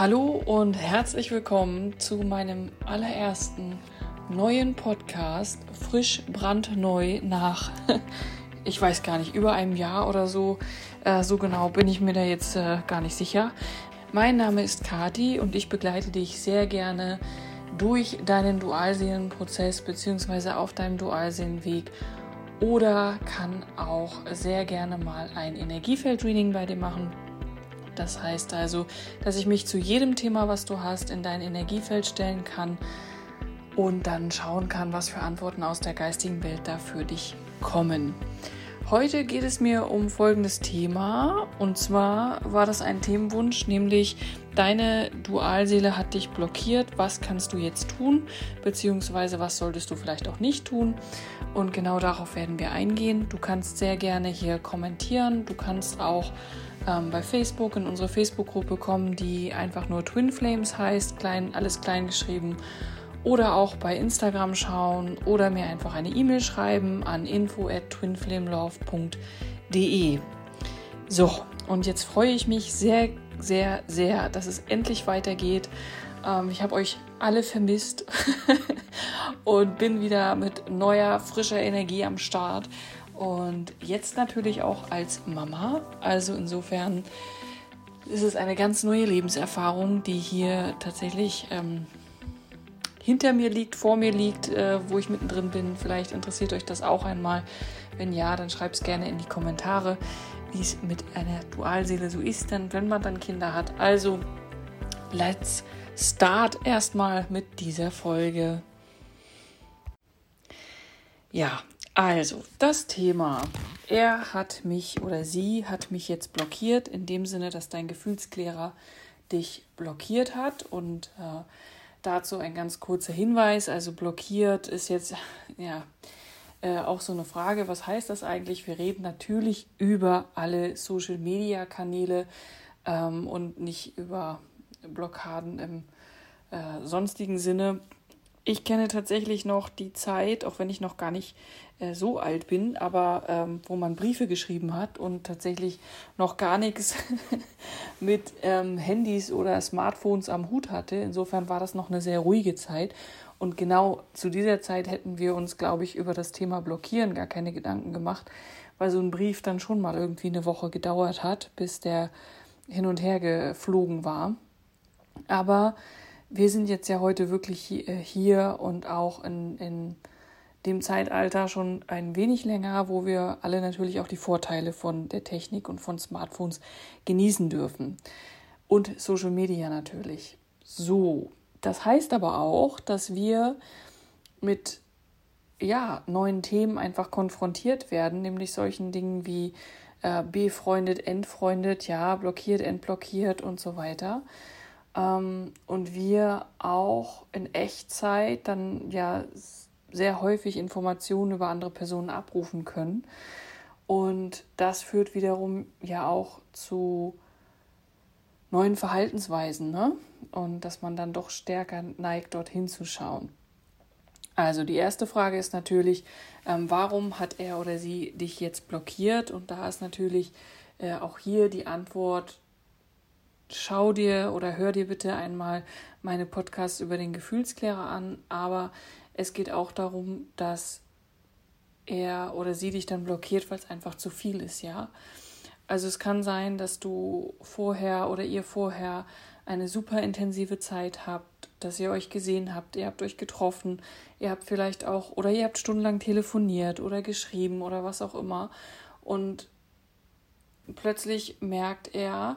Hallo und herzlich willkommen zu meinem allerersten neuen Podcast, frisch brandneu nach, ich weiß gar nicht, über einem Jahr oder so. Äh, so genau bin ich mir da jetzt äh, gar nicht sicher. Mein Name ist Kati und ich begleite dich sehr gerne durch deinen Dualseelenprozess bzw. auf deinem Dualseelenweg oder kann auch sehr gerne mal ein Energiefeld-Reading bei dir machen das heißt also, dass ich mich zu jedem Thema, was du hast, in dein Energiefeld stellen kann und dann schauen kann, was für Antworten aus der geistigen Welt da für dich kommen. Heute geht es mir um folgendes Thema und zwar war das ein Themenwunsch, nämlich deine Dualseele hat dich blockiert. Was kannst du jetzt tun? Beziehungsweise was solltest du vielleicht auch nicht tun? Und genau darauf werden wir eingehen. Du kannst sehr gerne hier kommentieren. Du kannst auch ähm, bei Facebook in unsere Facebook-Gruppe kommen, die einfach nur Twin Flames heißt, klein, alles klein geschrieben. Oder auch bei Instagram schauen oder mir einfach eine E-Mail schreiben an info at twinflamelove.de. So, und jetzt freue ich mich sehr, sehr, sehr, dass es endlich weitergeht. Ähm, ich habe euch alle vermisst und bin wieder mit neuer, frischer Energie am Start. Und jetzt natürlich auch als Mama. Also insofern ist es eine ganz neue Lebenserfahrung, die hier tatsächlich ähm, hinter mir liegt, vor mir liegt, äh, wo ich mittendrin bin. Vielleicht interessiert euch das auch einmal. Wenn ja, dann schreibt es gerne in die Kommentare, wie es mit einer Dualseele so ist, denn wenn man dann Kinder hat. Also, let's start erstmal mit dieser Folge. Ja, also, das Thema. Er hat mich oder sie hat mich jetzt blockiert, in dem Sinne, dass dein Gefühlsklärer dich blockiert hat. Und äh, dazu ein ganz kurzer Hinweis. Also blockiert ist jetzt ja äh, auch so eine Frage, was heißt das eigentlich? Wir reden natürlich über alle Social-Media-Kanäle ähm, und nicht über Blockaden im äh, sonstigen Sinne. Ich kenne tatsächlich noch die Zeit, auch wenn ich noch gar nicht äh, so alt bin, aber ähm, wo man Briefe geschrieben hat und tatsächlich noch gar nichts mit ähm, Handys oder Smartphones am Hut hatte. Insofern war das noch eine sehr ruhige Zeit. Und genau zu dieser Zeit hätten wir uns, glaube ich, über das Thema Blockieren gar keine Gedanken gemacht, weil so ein Brief dann schon mal irgendwie eine Woche gedauert hat, bis der hin und her geflogen war. Aber wir sind jetzt ja heute wirklich äh, hier und auch in, in dem Zeitalter schon ein wenig länger, wo wir alle natürlich auch die Vorteile von der Technik und von Smartphones genießen dürfen. Und Social Media natürlich. So, das heißt aber auch, dass wir mit ja, neuen Themen einfach konfrontiert werden, nämlich solchen Dingen wie äh, befreundet, entfreundet, ja, blockiert, entblockiert und so weiter. Ähm, und wir auch in Echtzeit dann ja sehr häufig Informationen über andere Personen abrufen können. Und das führt wiederum ja auch zu neuen Verhaltensweisen, ne? Und dass man dann doch stärker neigt, dorthin zu schauen. Also die erste Frage ist natürlich, ähm, warum hat er oder sie dich jetzt blockiert? Und da ist natürlich äh, auch hier die Antwort, schau dir oder hör dir bitte einmal meine Podcasts über den Gefühlsklärer an, aber es geht auch darum, dass er oder sie dich dann blockiert, weil es einfach zu viel ist, ja. Also es kann sein, dass du vorher oder ihr vorher eine super intensive Zeit habt, dass ihr euch gesehen habt, ihr habt euch getroffen, ihr habt vielleicht auch oder ihr habt stundenlang telefoniert oder geschrieben oder was auch immer und plötzlich merkt er,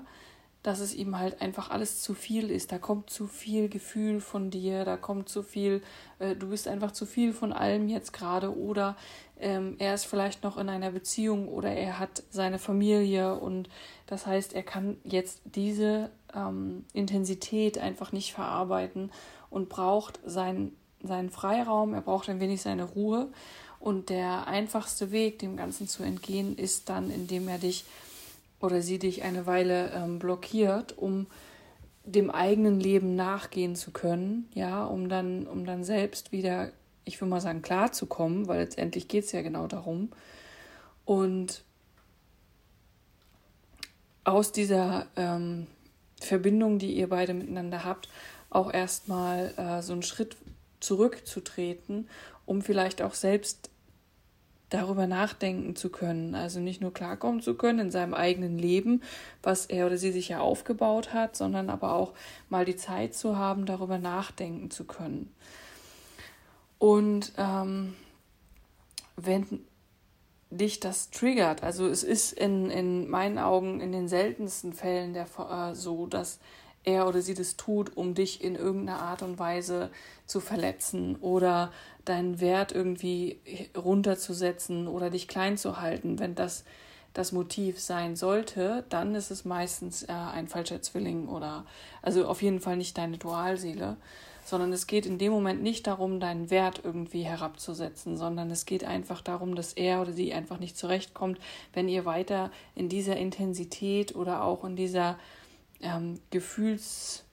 dass es ihm halt einfach alles zu viel ist. Da kommt zu viel Gefühl von dir, da kommt zu viel, äh, du bist einfach zu viel von allem jetzt gerade oder ähm, er ist vielleicht noch in einer Beziehung oder er hat seine Familie und das heißt, er kann jetzt diese ähm, Intensität einfach nicht verarbeiten und braucht seinen, seinen Freiraum, er braucht ein wenig seine Ruhe und der einfachste Weg, dem Ganzen zu entgehen, ist dann, indem er dich oder sie dich eine Weile ähm, blockiert, um dem eigenen Leben nachgehen zu können, ja, um dann, um dann selbst wieder, ich will mal sagen, klarzukommen, weil letztendlich geht es ja genau darum. Und aus dieser ähm, Verbindung, die ihr beide miteinander habt, auch erstmal äh, so einen Schritt zurückzutreten, um vielleicht auch selbst darüber nachdenken zu können. Also nicht nur klarkommen zu können in seinem eigenen Leben, was er oder sie sich ja aufgebaut hat, sondern aber auch mal die Zeit zu haben, darüber nachdenken zu können. Und ähm, wenn dich das triggert, also es ist in, in meinen Augen in den seltensten Fällen der, äh, so, dass er oder sie das tut, um dich in irgendeiner Art und Weise zu verletzen oder deinen Wert irgendwie runterzusetzen oder dich klein zu halten. Wenn das das Motiv sein sollte, dann ist es meistens äh, ein falscher Zwilling oder also auf jeden Fall nicht deine Dualseele, sondern es geht in dem Moment nicht darum, deinen Wert irgendwie herabzusetzen, sondern es geht einfach darum, dass er oder sie einfach nicht zurechtkommt, wenn ihr weiter in dieser Intensität oder auch in dieser ähm, Gefühlswelt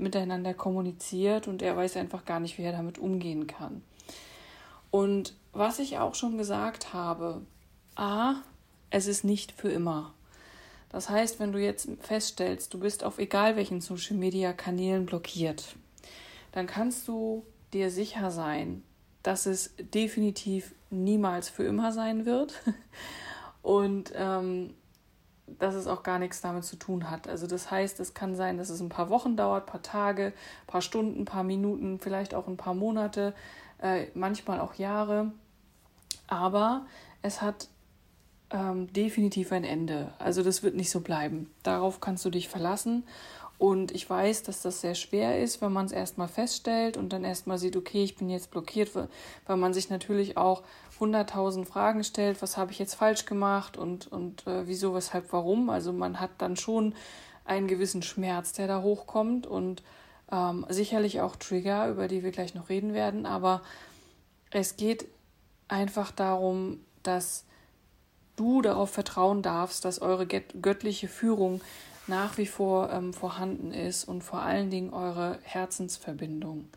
miteinander kommuniziert und er weiß einfach gar nicht, wie er damit umgehen kann. Und was ich auch schon gesagt habe, a, es ist nicht für immer. Das heißt, wenn du jetzt feststellst, du bist auf egal welchen Social Media Kanälen blockiert, dann kannst du dir sicher sein, dass es definitiv niemals für immer sein wird. Und ähm, dass es auch gar nichts damit zu tun hat. Also das heißt, es kann sein, dass es ein paar Wochen dauert, paar Tage, paar Stunden, paar Minuten, vielleicht auch ein paar Monate, äh, manchmal auch Jahre. Aber es hat ähm, definitiv ein Ende. Also das wird nicht so bleiben. Darauf kannst du dich verlassen. Und ich weiß, dass das sehr schwer ist, wenn man es erstmal feststellt und dann erstmal sieht, okay, ich bin jetzt blockiert, weil man sich natürlich auch hunderttausend Fragen stellt, was habe ich jetzt falsch gemacht und, und äh, wieso, weshalb, warum. Also man hat dann schon einen gewissen Schmerz, der da hochkommt und ähm, sicherlich auch Trigger, über die wir gleich noch reden werden. Aber es geht einfach darum, dass du darauf vertrauen darfst, dass eure göttliche Führung nach wie vor ähm, vorhanden ist und vor allen Dingen eure Herzensverbindung.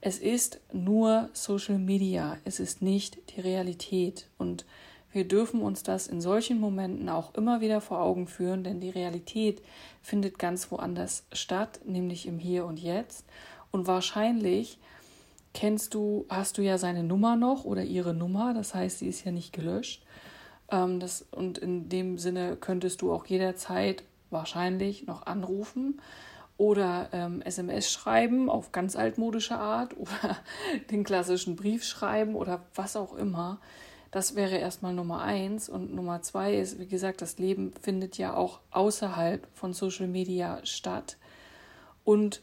Es ist nur Social Media, es ist nicht die Realität und wir dürfen uns das in solchen Momenten auch immer wieder vor Augen führen, denn die Realität findet ganz woanders statt, nämlich im Hier und Jetzt. Und wahrscheinlich kennst du, hast du ja seine Nummer noch oder ihre Nummer, das heißt, sie ist ja nicht gelöscht. Ähm, das, und in dem Sinne könntest du auch jederzeit wahrscheinlich noch anrufen oder ähm, SMS schreiben auf ganz altmodische Art oder den klassischen Brief schreiben oder was auch immer. Das wäre erstmal Nummer eins. Und Nummer zwei ist, wie gesagt, das Leben findet ja auch außerhalb von Social Media statt. Und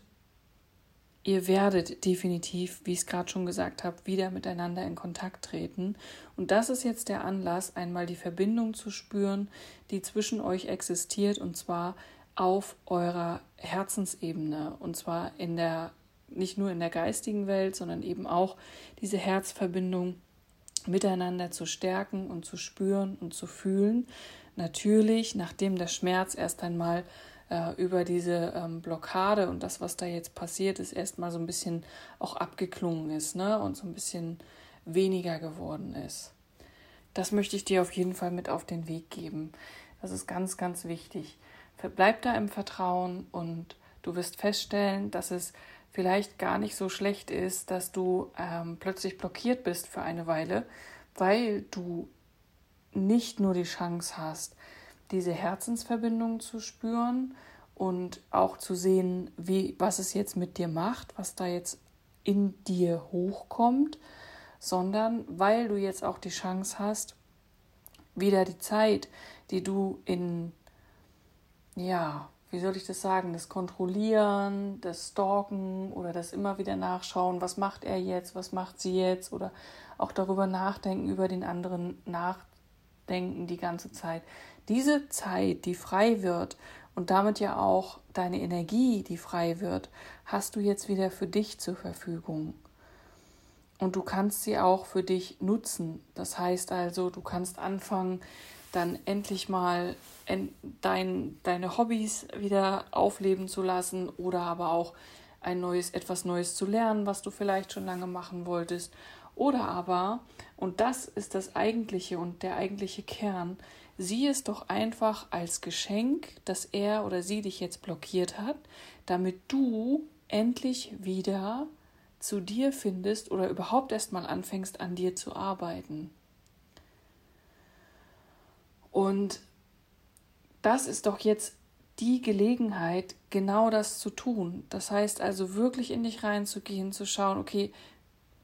ihr werdet definitiv, wie ich es gerade schon gesagt habe, wieder miteinander in Kontakt treten. Und das ist jetzt der Anlass, einmal die Verbindung zu spüren, die zwischen euch existiert, und zwar auf eurer Herzensebene. Und zwar in der, nicht nur in der geistigen Welt, sondern eben auch diese Herzverbindung miteinander zu stärken und zu spüren und zu fühlen. Natürlich, nachdem der Schmerz erst einmal äh, über diese ähm, Blockade und das, was da jetzt passiert ist, erstmal so ein bisschen auch abgeklungen ist ne? und so ein bisschen weniger geworden ist. Das möchte ich dir auf jeden Fall mit auf den Weg geben. Das ist ganz, ganz wichtig. Bleib da im Vertrauen und du wirst feststellen, dass es vielleicht gar nicht so schlecht ist, dass du ähm, plötzlich blockiert bist für eine Weile, weil du nicht nur die Chance hast, diese Herzensverbindung zu spüren und auch zu sehen, wie, was es jetzt mit dir macht, was da jetzt in dir hochkommt, sondern weil du jetzt auch die Chance hast, wieder die Zeit, die du in, ja, wie soll ich das sagen, das Kontrollieren, das Stalken oder das immer wieder nachschauen, was macht er jetzt, was macht sie jetzt oder auch darüber nachdenken, über den anderen nachdenken die ganze Zeit, diese Zeit, die frei wird und damit ja auch deine Energie, die frei wird, hast du jetzt wieder für dich zur Verfügung. Und du kannst sie auch für dich nutzen. Das heißt also, du kannst anfangen, dann endlich mal dein, deine Hobbys wieder aufleben zu lassen oder aber auch ein neues, etwas Neues zu lernen, was du vielleicht schon lange machen wolltest. Oder aber, und das ist das eigentliche und der eigentliche Kern, sieh es doch einfach als Geschenk, dass er oder sie dich jetzt blockiert hat, damit du endlich wieder zu dir findest oder überhaupt erst mal anfängst, an dir zu arbeiten. Und das ist doch jetzt die Gelegenheit, genau das zu tun. Das heißt also wirklich in dich reinzugehen, zu schauen, okay,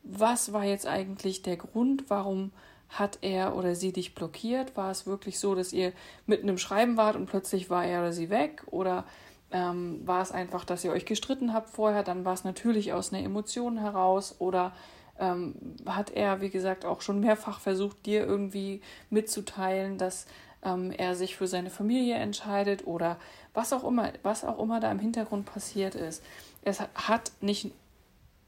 was war jetzt eigentlich der Grund, warum hat er oder sie dich blockiert? War es wirklich so, dass ihr mitten im Schreiben wart und plötzlich war er oder sie weg? Oder ähm, war es einfach, dass ihr euch gestritten habt vorher? Dann war es natürlich aus einer Emotion heraus. Oder ähm, hat er, wie gesagt, auch schon mehrfach versucht, dir irgendwie mitzuteilen, dass ähm, er sich für seine Familie entscheidet oder was auch immer, was auch immer da im Hintergrund passiert ist. Es hat nicht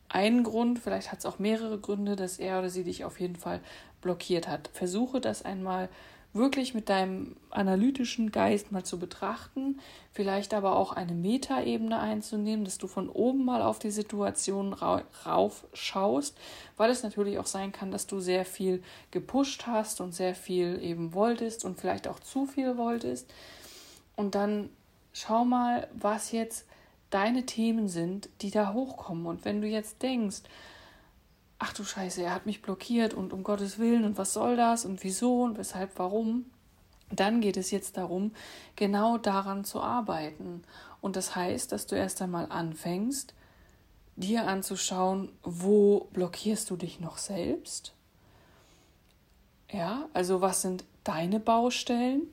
einen Grund, vielleicht hat es auch mehrere Gründe, dass er oder sie dich auf jeden Fall blockiert hat. Versuche das einmal wirklich mit deinem analytischen Geist mal zu betrachten, vielleicht aber auch eine Metaebene einzunehmen, dass du von oben mal auf die Situation rauf schaust, weil es natürlich auch sein kann, dass du sehr viel gepusht hast und sehr viel eben wolltest und vielleicht auch zu viel wolltest. Und dann schau mal, was jetzt deine Themen sind, die da hochkommen. Und wenn du jetzt denkst, ach du Scheiße, er hat mich blockiert und um Gottes Willen und was soll das und wieso und weshalb, warum, dann geht es jetzt darum, genau daran zu arbeiten. Und das heißt, dass du erst einmal anfängst, dir anzuschauen, wo blockierst du dich noch selbst? Ja, also was sind deine Baustellen,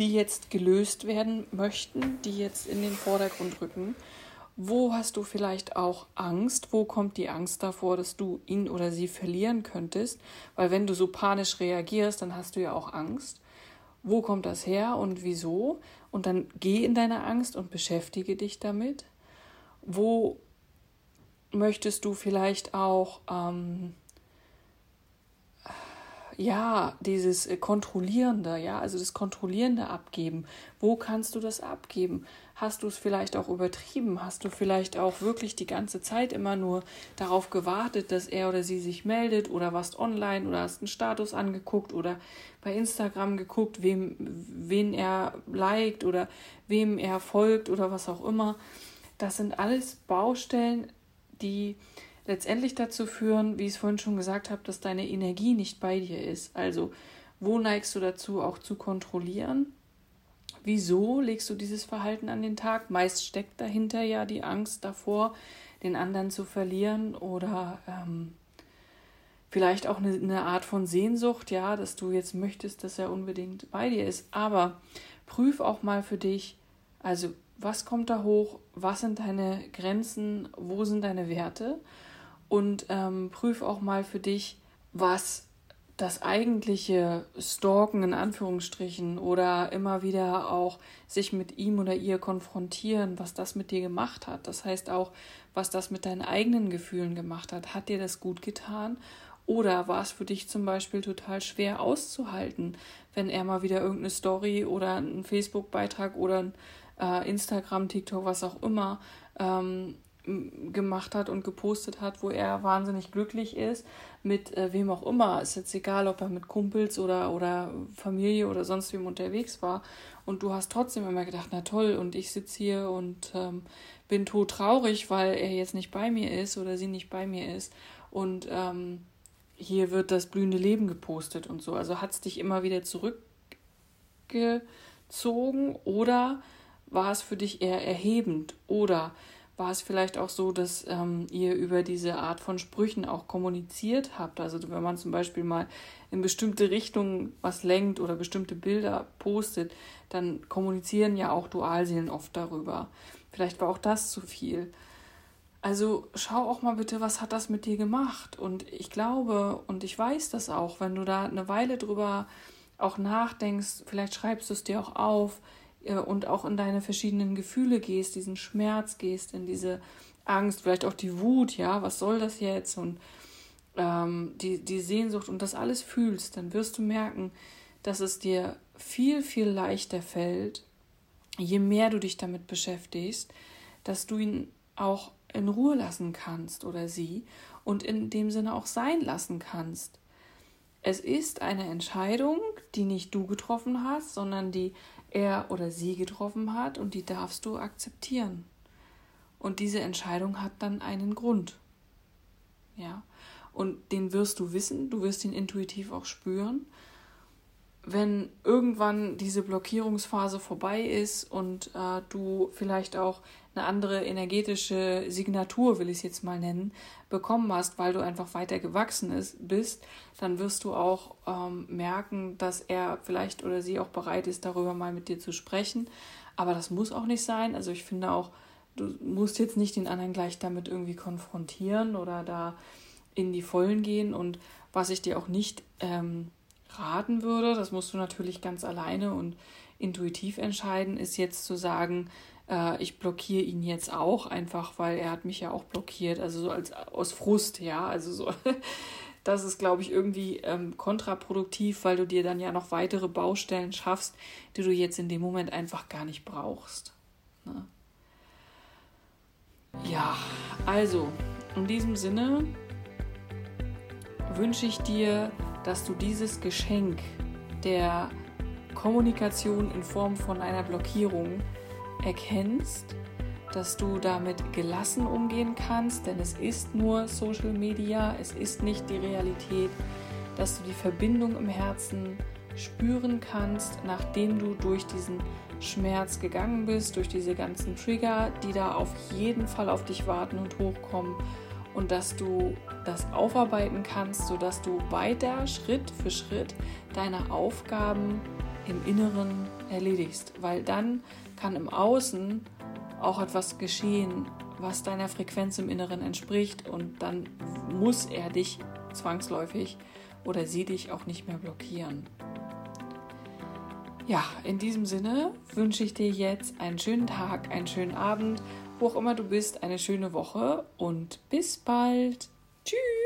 die jetzt gelöst werden möchten, die jetzt in den Vordergrund rücken? Wo hast du vielleicht auch Angst? Wo kommt die Angst davor, dass du ihn oder sie verlieren könntest? Weil wenn du so panisch reagierst, dann hast du ja auch Angst. Wo kommt das her und wieso? Und dann geh in deine Angst und beschäftige dich damit. Wo möchtest du vielleicht auch ähm, ja, dieses äh, Kontrollierende, ja, also das Kontrollierende abgeben. Wo kannst du das abgeben? Hast du es vielleicht auch übertrieben? Hast du vielleicht auch wirklich die ganze Zeit immer nur darauf gewartet, dass er oder sie sich meldet oder warst online oder hast einen Status angeguckt oder bei Instagram geguckt, wem, wen er liked oder wem er folgt oder was auch immer. Das sind alles Baustellen, die letztendlich dazu führen, wie ich es vorhin schon gesagt habe, dass deine Energie nicht bei dir ist. Also, wo neigst du dazu, auch zu kontrollieren? Wieso legst du dieses Verhalten an den Tag? Meist steckt dahinter ja die Angst davor, den anderen zu verlieren oder ähm, vielleicht auch eine, eine Art von Sehnsucht, ja, dass du jetzt möchtest, dass er unbedingt bei dir ist. Aber prüf auch mal für dich, also was kommt da hoch, was sind deine Grenzen, wo sind deine Werte und ähm, prüf auch mal für dich, was das eigentliche Stalken in Anführungsstrichen oder immer wieder auch sich mit ihm oder ihr konfrontieren, was das mit dir gemacht hat. Das heißt auch, was das mit deinen eigenen Gefühlen gemacht hat. Hat dir das gut getan? Oder war es für dich zum Beispiel total schwer auszuhalten, wenn er mal wieder irgendeine Story oder einen Facebook-Beitrag oder ein äh, Instagram, TikTok, was auch immer ähm, gemacht hat und gepostet hat, wo er wahnsinnig glücklich ist, mit äh, wem auch immer. Ist jetzt egal, ob er mit Kumpels oder, oder Familie oder sonst wem unterwegs war. Und du hast trotzdem immer gedacht, na toll, und ich sitze hier und ähm, bin tot traurig, weil er jetzt nicht bei mir ist oder sie nicht bei mir ist. Und ähm, hier wird das blühende Leben gepostet und so. Also hat es dich immer wieder zurückgezogen oder war es für dich eher erhebend oder war es vielleicht auch so, dass ähm, ihr über diese Art von Sprüchen auch kommuniziert habt. Also wenn man zum Beispiel mal in bestimmte Richtungen was lenkt oder bestimmte Bilder postet, dann kommunizieren ja auch Dualseelen oft darüber. Vielleicht war auch das zu viel. Also schau auch mal bitte, was hat das mit dir gemacht? Und ich glaube und ich weiß das auch, wenn du da eine Weile drüber auch nachdenkst, vielleicht schreibst du es dir auch auf, und auch in deine verschiedenen Gefühle gehst, diesen Schmerz gehst, in diese Angst, vielleicht auch die Wut, ja, was soll das jetzt und ähm, die, die Sehnsucht und das alles fühlst, dann wirst du merken, dass es dir viel, viel leichter fällt, je mehr du dich damit beschäftigst, dass du ihn auch in Ruhe lassen kannst oder sie und in dem Sinne auch sein lassen kannst. Es ist eine Entscheidung, die nicht du getroffen hast, sondern die er oder sie getroffen hat und die darfst du akzeptieren. Und diese Entscheidung hat dann einen Grund. Ja. Und den wirst du wissen, du wirst ihn intuitiv auch spüren. Wenn irgendwann diese Blockierungsphase vorbei ist und äh, du vielleicht auch eine andere energetische Signatur, will ich es jetzt mal nennen, bekommen hast, weil du einfach weiter gewachsen ist, bist, dann wirst du auch ähm, merken, dass er vielleicht oder sie auch bereit ist, darüber mal mit dir zu sprechen. Aber das muss auch nicht sein. Also ich finde auch, du musst jetzt nicht den anderen gleich damit irgendwie konfrontieren oder da in die Vollen gehen. Und was ich dir auch nicht ähm, raten würde, das musst du natürlich ganz alleine und intuitiv entscheiden, ist jetzt zu sagen, äh, ich blockiere ihn jetzt auch einfach, weil er hat mich ja auch blockiert, also so als aus Frust, ja, also so. Das ist, glaube ich, irgendwie ähm, kontraproduktiv, weil du dir dann ja noch weitere Baustellen schaffst, die du jetzt in dem Moment einfach gar nicht brauchst. Ne? Ja, also in diesem Sinne wünsche ich dir, dass du dieses Geschenk der Kommunikation in Form von einer Blockierung erkennst, dass du damit gelassen umgehen kannst, denn es ist nur Social Media, es ist nicht die Realität, dass du die Verbindung im Herzen spüren kannst, nachdem du durch diesen Schmerz gegangen bist, durch diese ganzen Trigger, die da auf jeden Fall auf dich warten und hochkommen und dass du das aufarbeiten kannst, sodass du weiter Schritt für Schritt deine Aufgaben im Inneren erledigst, weil dann kann im Außen auch etwas geschehen, was deiner Frequenz im Inneren entspricht und dann muss er dich zwangsläufig oder sie dich auch nicht mehr blockieren. Ja, in diesem Sinne wünsche ich dir jetzt einen schönen Tag, einen schönen Abend, wo auch immer du bist, eine schöne Woche und bis bald. Tschüss!